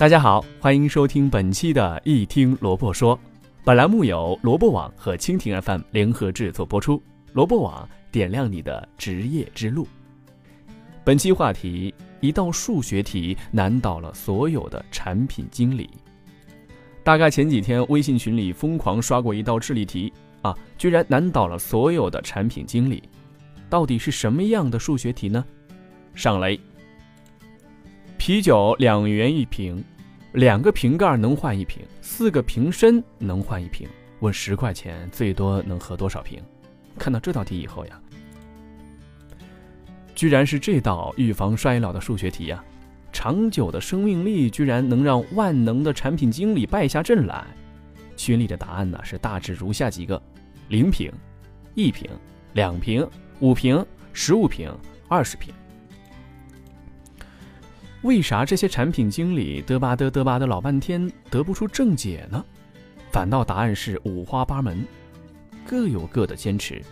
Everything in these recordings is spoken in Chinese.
大家好，欢迎收听本期的《一听萝卜说》，本栏目由萝卜网和蜻蜓 FM 联合制作播出。萝卜网点亮你的职业之路。本期话题：一道数学题难倒了所有的产品经理。大概前几天微信群里疯狂刷过一道智力题啊，居然难倒了所有的产品经理。到底是什么样的数学题呢？上雷。啤酒两元一瓶，两个瓶盖能换一瓶，四个瓶身能换一瓶。问十块钱最多能喝多少瓶？看到这道题以后呀，居然是这道预防衰老的数学题呀！长久的生命力居然能让万能的产品经理败下阵来。群里的答案呢是大致如下几个：零瓶、一瓶、两瓶、五瓶、十五瓶、二十瓶。为啥这些产品经理嘚吧嘚嘚吧的老半天得不出正解呢？反倒答案是五花八门，各有各的坚持。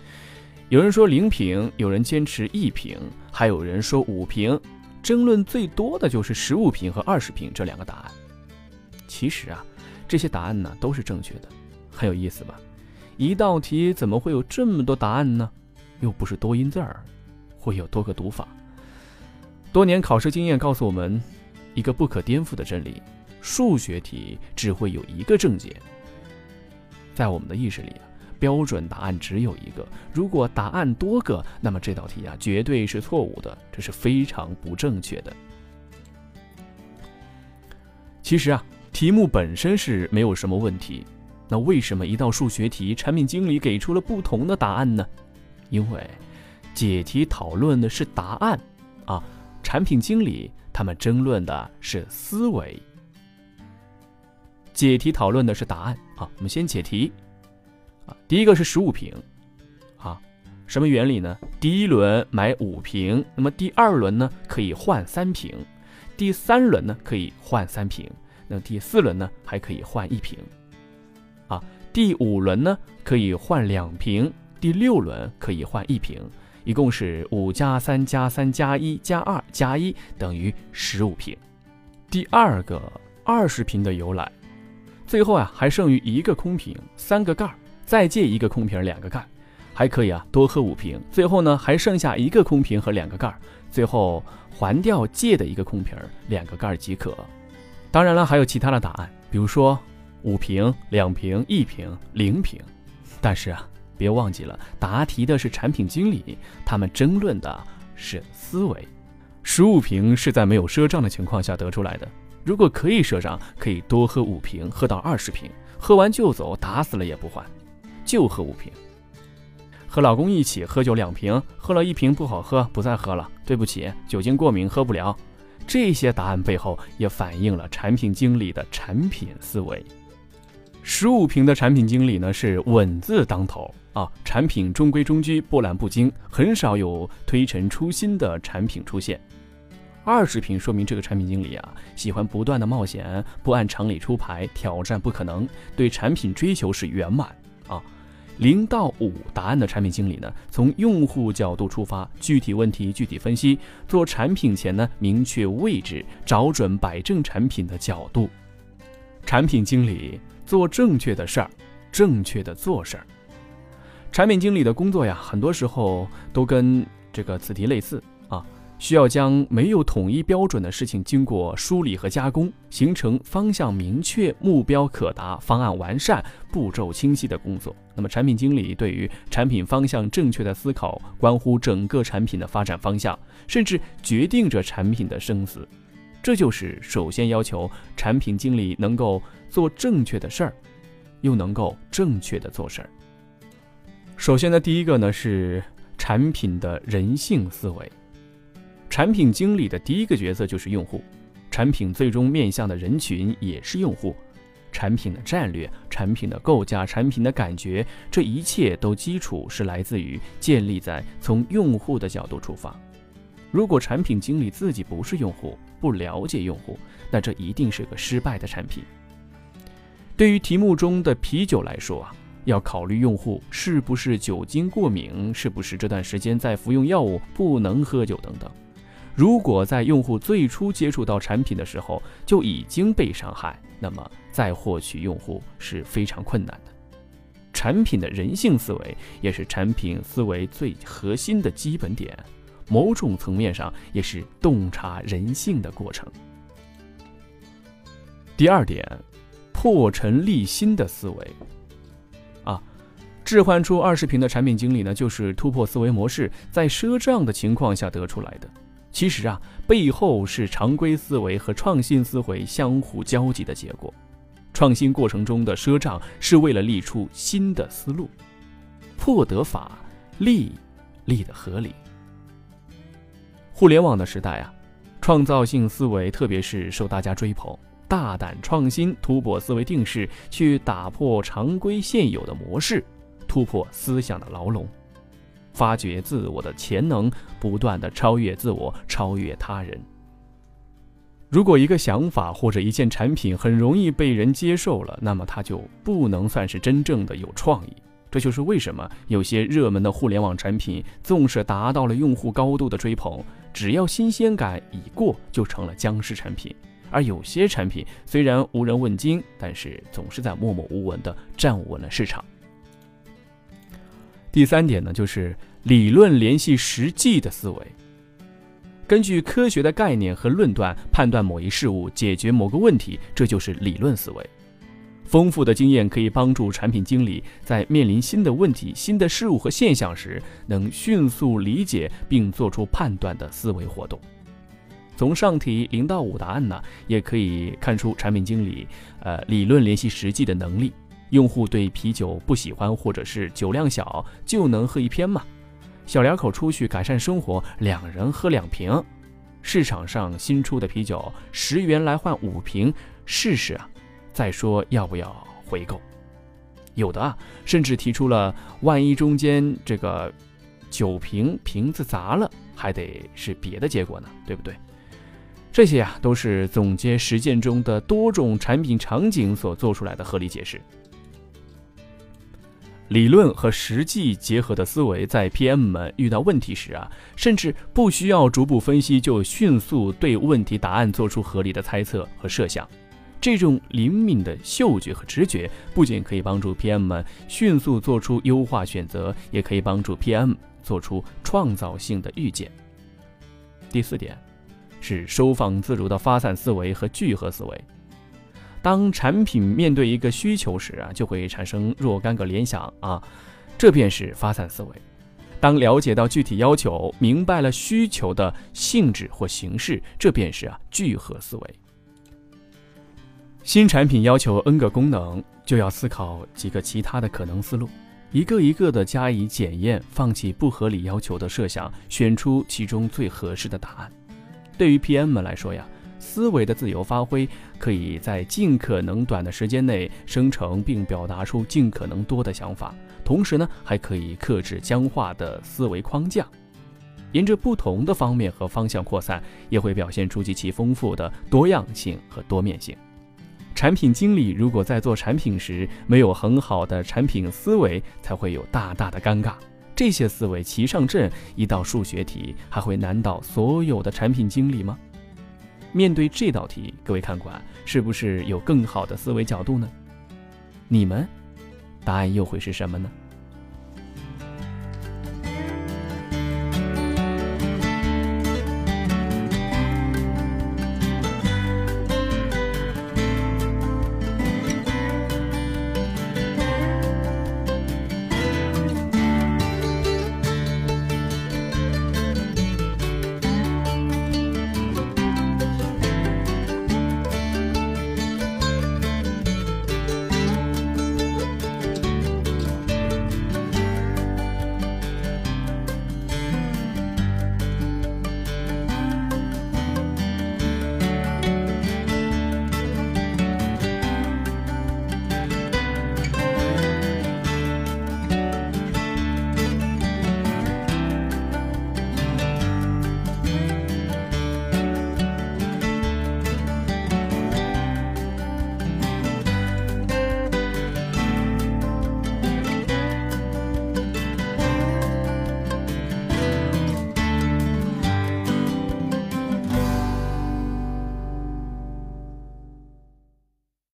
有人说零瓶，有人坚持一瓶，还有人说五瓶。争论最多的就是十五瓶和二十瓶这两个答案。其实啊，这些答案呢都是正确的，很有意思吧？一道题怎么会有这么多答案呢？又不是多音字儿，会有多个读法。多年考试经验告诉我们，一个不可颠覆的真理：数学题只会有一个正解。在我们的意识里啊，标准答案只有一个。如果答案多个，那么这道题啊绝对是错误的，这是非常不正确的。其实啊，题目本身是没有什么问题，那为什么一道数学题产品经理给出了不同的答案呢？因为解题讨论的是答案啊。产品经理他们争论的是思维，解题讨论的是答案啊。我们先解题啊，第一个是十五瓶啊，什么原理呢？第一轮买五瓶，那么第二轮呢可以换三瓶，第三轮呢可以换三瓶，那第四轮呢还可以换一瓶啊，第五轮呢可以换两瓶，第六轮可以换一瓶。一共是五加三加三加一加二加一等于十五瓶。第二个二十瓶的由来，最后啊还剩余一个空瓶，三个盖儿，再借一个空瓶，两个盖，还可以啊多喝五瓶。最后呢还剩下一个空瓶和两个盖儿，最后还掉借的一个空瓶，两个盖儿即可。当然了，还有其他的答案，比如说五瓶、两瓶、一瓶、零瓶，但是啊。别忘记了，答题的是产品经理，他们争论的是思维。十五瓶是在没有赊账的情况下得出来的，如果可以赊账，可以多喝五瓶，喝到二十瓶，喝完就走，打死了也不换，就喝五瓶。和老公一起喝酒两瓶，喝了一瓶不好喝，不再喝了，对不起，酒精过敏，喝不了。这些答案背后也反映了产品经理的产品思维。十五瓶的产品经理呢是稳字当头。啊，产品中规中矩，波澜不惊，很少有推陈出新的产品出现。二十瓶说明这个产品经理啊，喜欢不断的冒险，不按常理出牌，挑战不可能，对产品追求是圆满啊。零到五答案的产品经理呢，从用户角度出发，具体问题具体分析，做产品前呢明确位置，找准摆正产品的角度。产品经理做正确的事儿，正确的做事儿。产品经理的工作呀，很多时候都跟这个此题类似啊，需要将没有统一标准的事情经过梳理和加工，形成方向明确、目标可达、方案完善、步骤清晰的工作。那么，产品经理对于产品方向正确的思考，关乎整个产品的发展方向，甚至决定着产品的生死。这就是首先要求产品经理能够做正确的事儿，又能够正确的做事儿。首先呢，第一个呢是产品的人性思维。产品经理的第一个角色就是用户，产品最终面向的人群也是用户。产品的战略、产品的构架、产品的感觉，这一切都基础是来自于建立在从用户的角度出发。如果产品经理自己不是用户，不了解用户，那这一定是个失败的产品。对于题目中的啤酒来说啊。要考虑用户是不是酒精过敏，是不是这段时间在服用药物不能喝酒等等。如果在用户最初接触到产品的时候就已经被伤害，那么再获取用户是非常困难的。产品的人性思维也是产品思维最核心的基本点，某种层面上也是洞察人性的过程。第二点，破尘立新的思维。置换出二十平的产品经理呢，就是突破思维模式，在赊账的情况下得出来的。其实啊，背后是常规思维和创新思维相互交集的结果。创新过程中的赊账是为了立出新的思路，破得法，立立的合理。互联网的时代啊，创造性思维特别是受大家追捧，大胆创新，突破思维定式，去打破常规现有的模式，突破思想的牢笼。发掘自我的潜能，不断的超越自我，超越他人。如果一个想法或者一件产品很容易被人接受了，那么它就不能算是真正的有创意。这就是为什么有些热门的互联网产品，纵使达到了用户高度的追捧，只要新鲜感已过，就成了僵尸产品。而有些产品虽然无人问津，但是总是在默默无闻的站稳了市场。第三点呢，就是理论联系实际的思维。根据科学的概念和论断判断某一事物，解决某个问题，这就是理论思维。丰富的经验可以帮助产品经理在面临新的问题、新的事物和现象时，能迅速理解并做出判断的思维活动。从上题零到五答案呢，也可以看出产品经理呃理论联系实际的能力。用户对啤酒不喜欢，或者是酒量小，就能喝一篇吗？小两口出去改善生活，两人喝两瓶。市场上新出的啤酒，十元来换五瓶，试试啊！再说要不要回购？有的啊，甚至提出了，万一中间这个酒瓶瓶子砸了，还得是别的结果呢，对不对？这些啊，都是总结实践中的多种产品场景所做出来的合理解释。理论和实际结合的思维，在 PM 们遇到问题时啊，甚至不需要逐步分析，就迅速对问题答案做出合理的猜测和设想。这种灵敏的嗅觉和直觉，不仅可以帮助 PM 们迅速做出优化选择，也可以帮助 PM 做出创造性的预见。第四点，是收放自如的发散思维和聚合思维。当产品面对一个需求时啊，就会产生若干个联想啊，这便是发散思维。当了解到具体要求，明白了需求的性质或形式，这便是啊聚合思维。新产品要求 n 个功能，就要思考几个其他的可能思路，一个一个的加以检验，放弃不合理要求的设想，选出其中最合适的答案。对于 PM 们来说呀。思维的自由发挥，可以在尽可能短的时间内生成并表达出尽可能多的想法，同时呢，还可以克制僵化的思维框架，沿着不同的方面和方向扩散，也会表现出极其丰富的多样性和多面性。产品经理如果在做产品时没有很好的产品思维，才会有大大的尴尬。这些思维齐上阵，一道数学题还会难倒所有的产品经理吗？面对这道题，各位看官是不是有更好的思维角度呢？你们答案又会是什么呢？